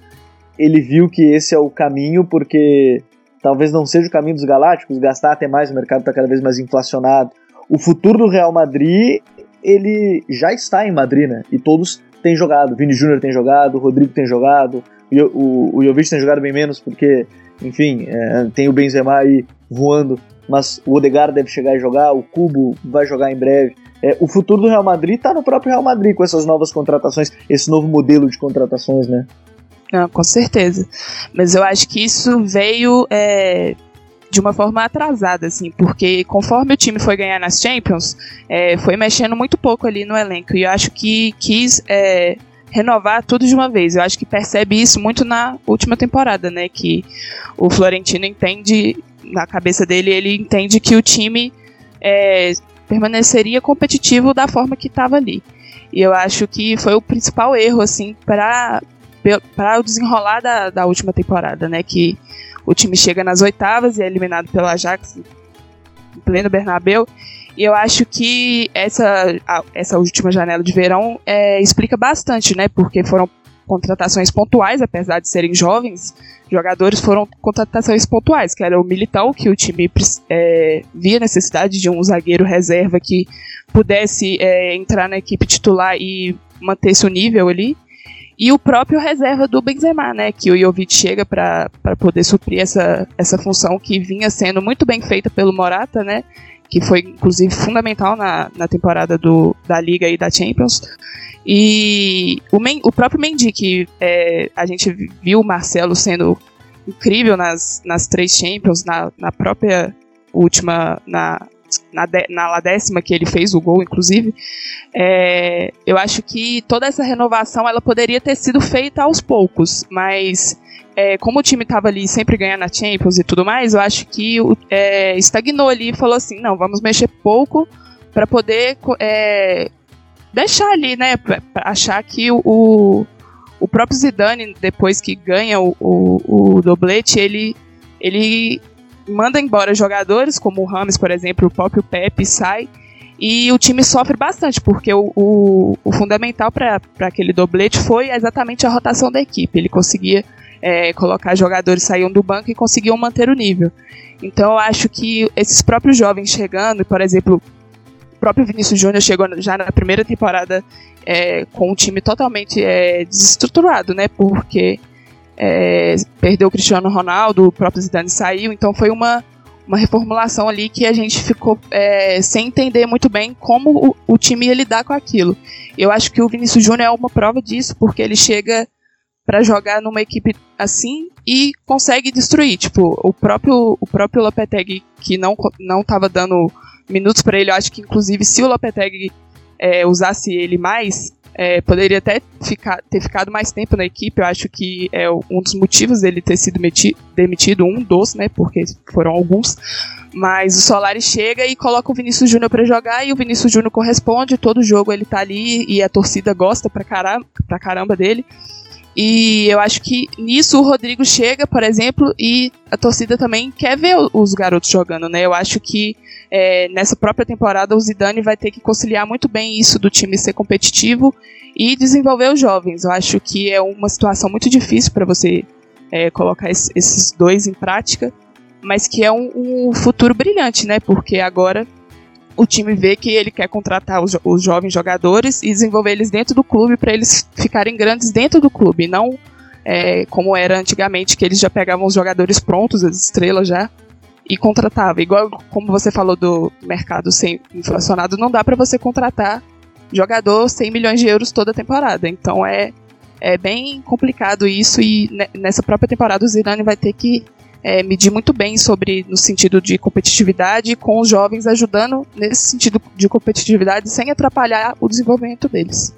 Ele viu que esse é o caminho, porque talvez não seja o caminho dos galácticos, gastar até mais, o mercado está cada vez mais inflacionado. O futuro do Real Madrid, ele já está em Madrid, né? E todos têm jogado. Vini Júnior tem jogado, o Rodrigo tem jogado, o, o, o Jovic tem jogado bem menos, porque, enfim, é, tem o Benzema aí voando, mas o Odegaard deve chegar e jogar, o Cubo vai jogar em breve. É, o futuro do Real Madrid está no próprio Real Madrid com essas novas contratações, esse novo modelo de contratações, né? Com certeza. Mas eu acho que isso veio é, de uma forma atrasada, assim, porque conforme o time foi ganhar nas Champions, é, foi mexendo muito pouco ali no elenco. E eu acho que quis é, renovar tudo de uma vez. Eu acho que percebe isso muito na última temporada, né? Que o Florentino entende, na cabeça dele, ele entende que o time é, permaneceria competitivo da forma que estava ali. E eu acho que foi o principal erro, assim, para o desenrolar da, da última temporada, né? Que o time chega nas oitavas e é eliminado pelo Ajax em pleno Bernabéu. E eu acho que essa, essa última janela de verão é, explica bastante, né? Porque foram contratações pontuais, apesar de serem jovens, jogadores foram contratações pontuais, que era o Militão, que o time é, via necessidade de um zagueiro reserva que pudesse é, entrar na equipe titular e manter seu nível ali. E o próprio reserva do Benzema, né, que o Jovic chega para poder suprir essa, essa função que vinha sendo muito bem feita pelo Morata, né, que foi inclusive fundamental na, na temporada do, da Liga e da Champions. E o, Men, o próprio Mendy, que é, a gente viu o Marcelo sendo incrível nas, nas três Champions, na, na própria última, na, na, na décima que ele fez o gol, inclusive, é, eu acho que toda essa renovação ela poderia ter sido feita aos poucos, mas é, como o time estava ali sempre ganhando a Champions e tudo mais, eu acho que é, estagnou ali e falou assim, não, vamos mexer pouco para poder é, deixar ali, né? Pra, achar que o, o próprio Zidane, depois que ganha o, o, o doblete, ele, ele manda embora jogadores, como o Rames, por exemplo, o próprio Pepe sai. E o time sofre bastante, porque o, o, o fundamental para aquele doblete foi exatamente a rotação da equipe. Ele conseguia é, colocar jogadores saíam do banco e conseguiam manter o nível. Então eu acho que esses próprios jovens chegando, por exemplo, próprio Vinícius Júnior chegou já na primeira temporada é, com um time totalmente é, desestruturado, né? Porque é, perdeu o Cristiano Ronaldo, o próprio Zidane saiu, então foi uma, uma reformulação ali que a gente ficou é, sem entender muito bem como o, o, time ia lidar com aquilo. Eu acho que o Vinícius Júnior é uma prova disso, porque ele chega para jogar numa equipe assim e consegue destruir. Tipo, o próprio, o próprio Lopetegui, que não, não dando minutos para ele. Eu acho que, inclusive, se o Lopetegui é, usasse ele mais, é, poderia até ficar, ter ficado mais tempo na equipe. Eu acho que é um dos motivos dele ter sido demitido, um dos, né? Porque foram alguns. Mas o Solari chega e coloca o Vinícius Júnior para jogar e o Vinícius Júnior corresponde. Todo jogo ele tá ali e a torcida gosta pra caramba, pra caramba dele. E eu acho que nisso o Rodrigo chega, por exemplo, e a torcida também quer ver os garotos jogando, né? Eu acho que é, nessa própria temporada o Zidane vai ter que conciliar muito bem isso do time ser competitivo e desenvolver os jovens. Eu acho que é uma situação muito difícil para você é, colocar esses dois em prática, mas que é um, um futuro brilhante, né? Porque agora o time vê que ele quer contratar os, os jovens jogadores e desenvolver eles dentro do clube para eles ficarem grandes dentro do clube, não é, como era antigamente, que eles já pegavam os jogadores prontos, as estrelas já, e contratava. Igual como você falou do mercado sem inflacionado, não dá para você contratar jogador 100 milhões de euros toda temporada. Então é, é bem complicado isso e nessa própria temporada o Zidane vai ter que é, medir muito bem sobre no sentido de competitividade, com os jovens ajudando nesse sentido de competitividade sem atrapalhar o desenvolvimento deles.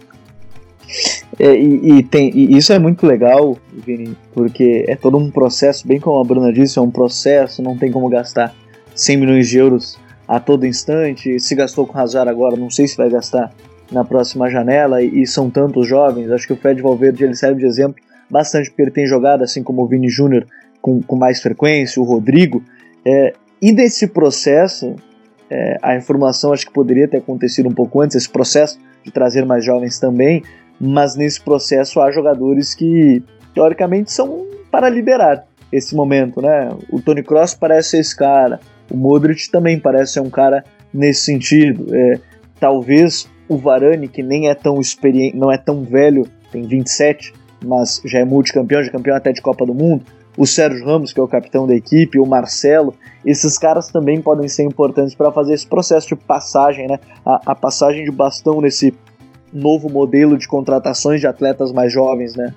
É, e, e, tem, e isso é muito legal, Vini, porque é todo um processo, bem como a Bruna disse, é um processo, não tem como gastar 100 milhões de euros a todo instante. Se gastou com Hazard agora, não sei se vai gastar na próxima janela, e, e são tantos jovens. Acho que o Fred Valverde ele serve de exemplo bastante porque ele tem jogado, assim como o Vini Júnior, com, com mais frequência, o Rodrigo. É, e desse processo, é, a informação acho que poderia ter acontecido um pouco antes, esse processo de trazer mais jovens também, mas nesse processo há jogadores que teoricamente são para liderar esse momento, né? O Tony Cross parece ser esse cara, o Modric também parece ser um cara nesse sentido. É, talvez o Varane, que nem é tão experiente, não é tão velho, tem 27, mas já é multicampeão, já é campeão até de Copa do Mundo o Sérgio Ramos, que é o capitão da equipe, o Marcelo, esses caras também podem ser importantes para fazer esse processo de passagem, né? A, a, passagem de bastão nesse novo modelo de contratações de atletas mais jovens, né?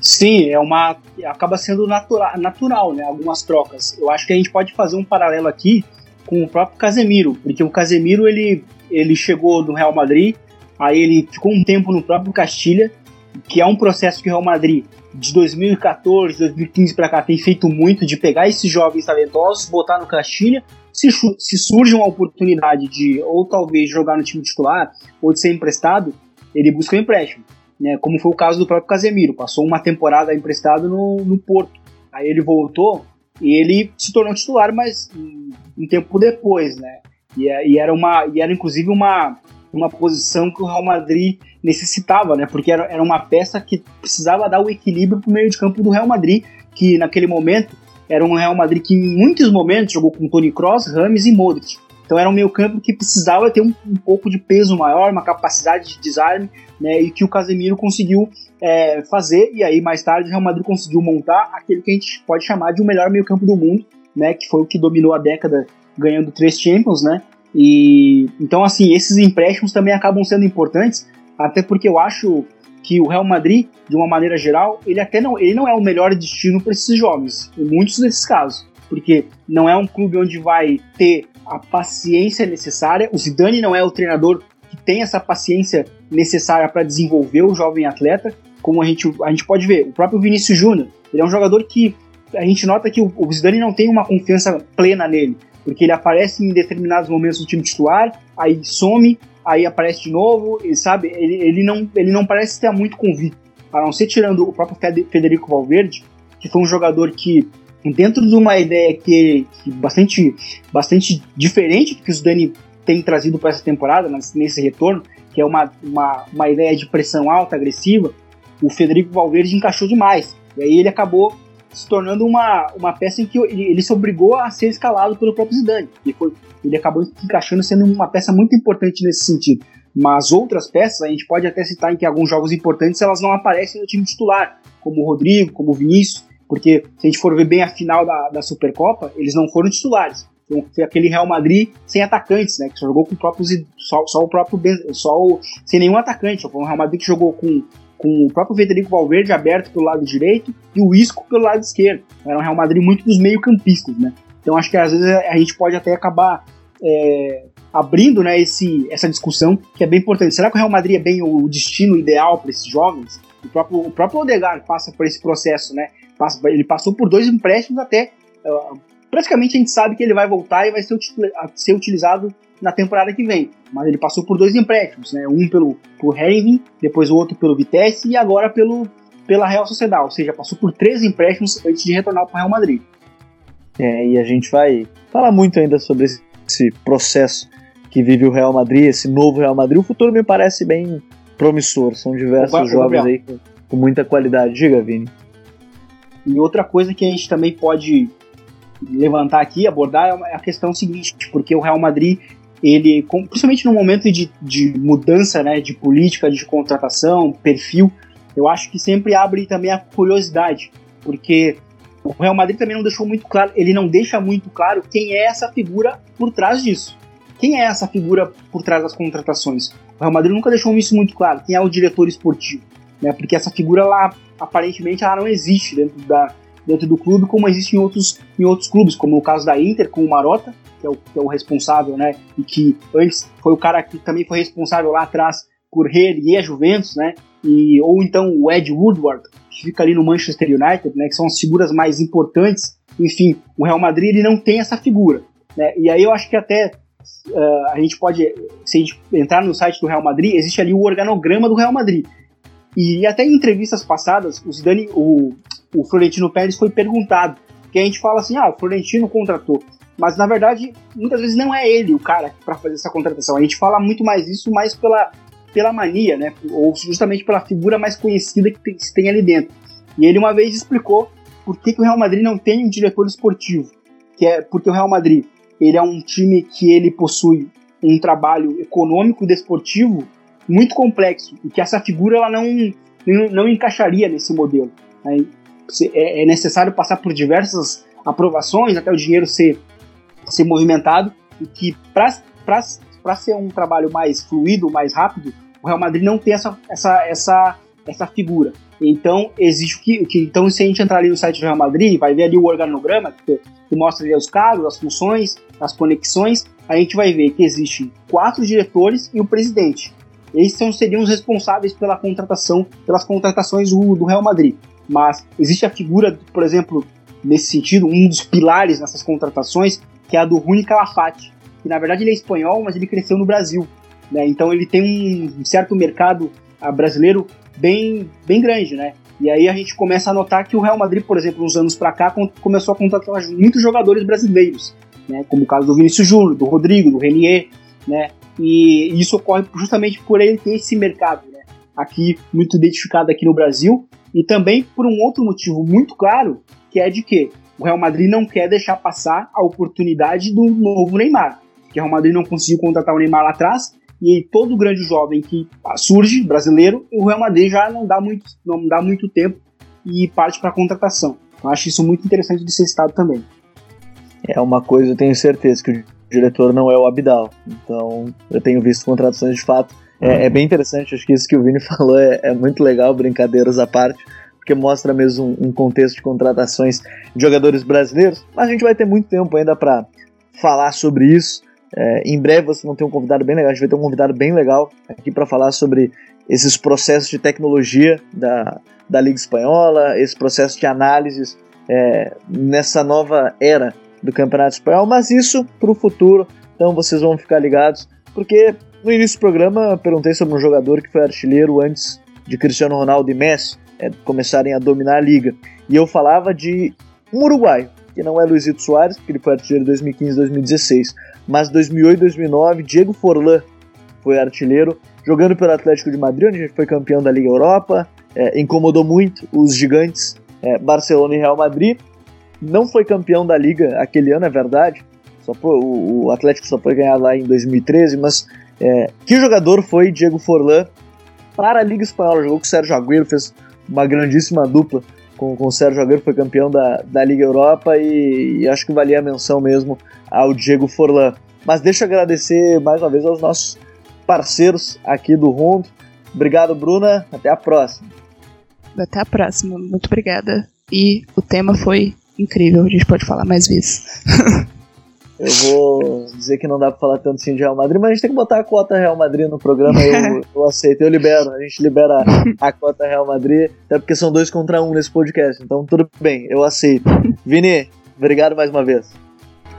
Sim, é uma acaba sendo natural, natural, né? Algumas trocas. Eu acho que a gente pode fazer um paralelo aqui com o próprio Casemiro, porque o Casemiro ele ele chegou do Real Madrid, aí ele ficou um tempo no próprio Castilha, que é um processo que o Real Madrid de 2014, 2015 para cá tem feito muito de pegar esses jovens talentosos, botar no Castilha. Se, se surge uma oportunidade de ou talvez jogar no time titular ou de ser emprestado, ele busca um empréstimo. Né? Como foi o caso do próprio Casemiro, passou uma temporada emprestado no, no Porto. Aí ele voltou e ele se tornou titular, mas um tempo depois, né? E, é, e, era uma, e era inclusive uma, uma posição que o Real Madrid necessitava, né? Porque era, era uma peça que precisava dar o equilíbrio para o meio de campo do Real Madrid, que naquele momento era um Real Madrid que em muitos momentos jogou com Toni Kroos, Rames e Modric. Então era um meio campo que precisava ter um, um pouco de peso maior, uma capacidade de desarme, né? E que o Casemiro conseguiu é, fazer. E aí mais tarde o Real Madrid conseguiu montar aquele que a gente pode chamar de o melhor meio campo do mundo, né? Que foi o que dominou a década ganhando três Champions, né? E então assim esses empréstimos também acabam sendo importantes, até porque eu acho que o Real Madrid, de uma maneira geral, ele até não, ele não é o melhor destino para esses jovens, em muitos desses casos, porque não é um clube onde vai ter a paciência necessária. O Zidane não é o treinador que tem essa paciência necessária para desenvolver o jovem atleta, como a gente, a gente pode ver. O próprio Vinícius Júnior, ele é um jogador que a gente nota que o, o Zidane não tem uma confiança plena nele, porque ele aparece em determinados momentos do time titular, aí some, aí aparece de novo, e sabe, ele, ele, não, ele não parece ter muito convicto, a não ser tirando o próprio Federico Valverde, que foi um jogador que, dentro de uma ideia que, que bastante, bastante diferente do que o Zidane tem trazido para essa temporada, nesse retorno, que é uma, uma, uma ideia de pressão alta, agressiva, o Federico Valverde encaixou demais. E aí ele acabou se tornando uma, uma peça em que ele, se obrigou a ser escalado pelo próprio Zidane. E foi, ele acabou encaixando sendo uma peça muito importante nesse sentido. Mas outras peças, a gente pode até citar em que alguns jogos importantes elas não aparecem no time titular, como o Rodrigo, como o Vinícius, porque se a gente for ver bem a final da, da Supercopa, eles não foram titulares. Então, foi aquele Real Madrid sem atacantes, né? Que só jogou com o próprio só, só o próprio só o, sem nenhum atacante. Foi um Real Madrid que jogou com com o próprio Federico Valverde aberto pelo lado direito e o Isco pelo lado esquerdo. Era um Real Madrid muito dos meio-campistas, né? Então acho que às vezes a gente pode até acabar é, abrindo né, esse, essa discussão que é bem importante. Será que o Real Madrid é bem o destino ideal para esses jovens? O próprio, o próprio Odegaard passa por esse processo, né? Ele passou por dois empréstimos até. Uh, praticamente a gente sabe que ele vai voltar e vai ser, ser utilizado na temporada que vem. Mas ele passou por dois empréstimos, né? Um pelo por Herenvin, depois o outro pelo Vitesse e agora pelo pela Real Sociedade, ou seja, passou por três empréstimos antes de retornar para o Real Madrid. É, e a gente vai falar muito ainda sobre esse processo que vive o Real Madrid, esse novo Real Madrid. O futuro me parece bem promissor, são diversos Opa, jogos aí com, com muita qualidade. Diga, Vini. E outra coisa que a gente também pode levantar aqui, abordar, é a questão seguinte, porque o Real Madrid ele, principalmente no momento de, de mudança né, de política, de contratação, perfil, eu acho que sempre abre também a curiosidade, porque o Real Madrid também não deixou muito claro, ele não deixa muito claro quem é essa figura por trás disso. Quem é essa figura por trás das contratações? O Real Madrid nunca deixou isso muito claro. Quem é o diretor esportivo? Né? Porque essa figura lá, aparentemente, ela não existe dentro, da, dentro do clube, como existe em outros, em outros clubes, como no caso da Inter, com o Marota, que é o, que é o responsável, né? E que antes foi o cara que também foi responsável lá atrás por e a Juventus, né? E, ou então o Ed Woodward, que fica ali no Manchester United, né? Que são as figuras mais importantes. Enfim, o Real Madrid ele não tem essa figura, né? E aí eu acho que até uh, a gente pode, se a gente entrar no site do Real Madrid, existe ali o organograma do Real Madrid. E até em entrevistas passadas, o Zidane, o, o Florentino Pérez foi perguntado, que a gente fala assim, ah, o Florentino contratou mas na verdade, muitas vezes não é ele o cara para fazer essa contratação. A gente fala muito mais isso mais pela, pela mania, né? Ou justamente pela figura mais conhecida que, tem, se tem ali dentro. E ele uma vez explicou por que, que o Real Madrid não tem um diretor esportivo. Que é porque o Real Madrid ele é um time que ele possui um trabalho econômico e desportivo muito complexo e que essa figura ela não, não, não encaixaria nesse modelo. Né? É, é necessário passar por diversas aprovações até o dinheiro ser ser movimentado e que para ser um trabalho mais fluido, mais rápido, o Real Madrid não tem essa, essa, essa, essa figura. Então, existe que, que, Então, se a gente entrar ali no site do Real Madrid, vai ver ali o organograma, que, que mostra ali os cargos, as funções, as conexões, a gente vai ver que existem quatro diretores e o presidente. Esses são, seriam os responsáveis pela contratação, pelas contratações do, do Real Madrid. Mas existe a figura, por exemplo, nesse sentido, um dos pilares nessas contratações que é a do Rui Calafate, que na verdade ele é espanhol, mas ele cresceu no Brasil. Né? Então ele tem um certo mercado ah, brasileiro bem, bem grande, né? E aí a gente começa a notar que o Real Madrid, por exemplo, uns anos para cá, começou a contratar muitos jogadores brasileiros, né? Como o caso do Vinícius Júnior, do Rodrigo, do Renier, né? E isso ocorre justamente por ele ter esse mercado, né? Aqui muito identificado aqui no Brasil e também por um outro motivo muito claro, que é de que o Real Madrid não quer deixar passar a oportunidade do novo Neymar. Que o Real Madrid não conseguiu contratar o Neymar lá atrás e todo grande jovem que surge, brasileiro, o Real Madrid já não dá muito, não dá muito tempo e parte para a contratação. Eu acho isso muito interessante de ser citado também. É uma coisa, eu tenho certeza que o diretor não é o Abidal. Então, eu tenho visto contratações de fato. É, é bem interessante, acho que isso que o Vini [laughs] falou é, é muito legal, brincadeiras à parte, porque mostra mesmo um, um contexto de contratações de jogadores brasileiros. Mas a gente vai ter muito tempo ainda para falar sobre isso. É, em breve vocês vão ter um convidado bem legal. A gente vai ter um convidado bem legal aqui para falar sobre esses processos de tecnologia da, da Liga Espanhola, esse processo de análises é, nessa nova era do Campeonato Espanhol. Mas isso para o futuro, então vocês vão ficar ligados, porque no início do programa perguntei sobre um jogador que foi artilheiro antes de Cristiano Ronaldo e Messi é, começarem a dominar a liga. E eu falava de um uruguaio, que não é Luizito Soares, porque ele foi artilheiro em 2015 e 2016, mas 2008 e 2009, Diego Forlan foi artilheiro, jogando pelo Atlético de Madrid, onde foi campeão da Liga Europa, é, incomodou muito os gigantes é, Barcelona e Real Madrid. Não foi campeão da Liga aquele ano, é verdade. Só foi, o, o, Atlético só foi ganhar lá em 2013, mas é, que jogador foi Diego Forlan para a Liga Espanhola? Jogou com o Sérgio Agüero, fez uma grandíssima dupla com, com o Sérgio Agüero, foi campeão da, da Liga Europa e, e, acho que valia a menção mesmo ao Diego Forlan. Mas deixa eu agradecer mais uma vez aos nossos parceiros aqui do Rondo. Obrigado, Bruna. Até a próxima. Até a próxima. Muito obrigada. E o tema foi incrível. A gente pode falar mais vezes. [laughs] Eu vou dizer que não dá pra falar tanto assim de Real Madrid, mas a gente tem que botar a cota Real Madrid no programa, eu, [laughs] eu aceito, eu libero, a gente libera a cota Real Madrid, até porque são dois contra um nesse podcast, então tudo bem, eu aceito. Vini, obrigado mais uma vez.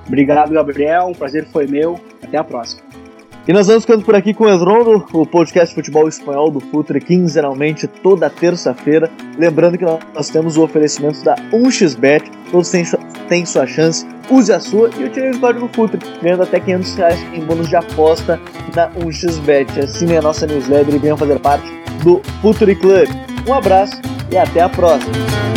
Obrigado, Gabriel, um prazer foi meu, até a próxima. E nós vamos ficando por aqui com o Esrondo, o podcast de futebol espanhol do Futre, quinzenalmente, toda terça-feira. Lembrando que nós temos o oferecimento da 1xBet, todos têm, têm sua chance, use a sua e utilize o código Futre, ganhando até 500 reais em bônus de aposta na 1xBet. Assine a nossa newsletter e venham fazer parte do Futre Club. Um abraço e até a próxima!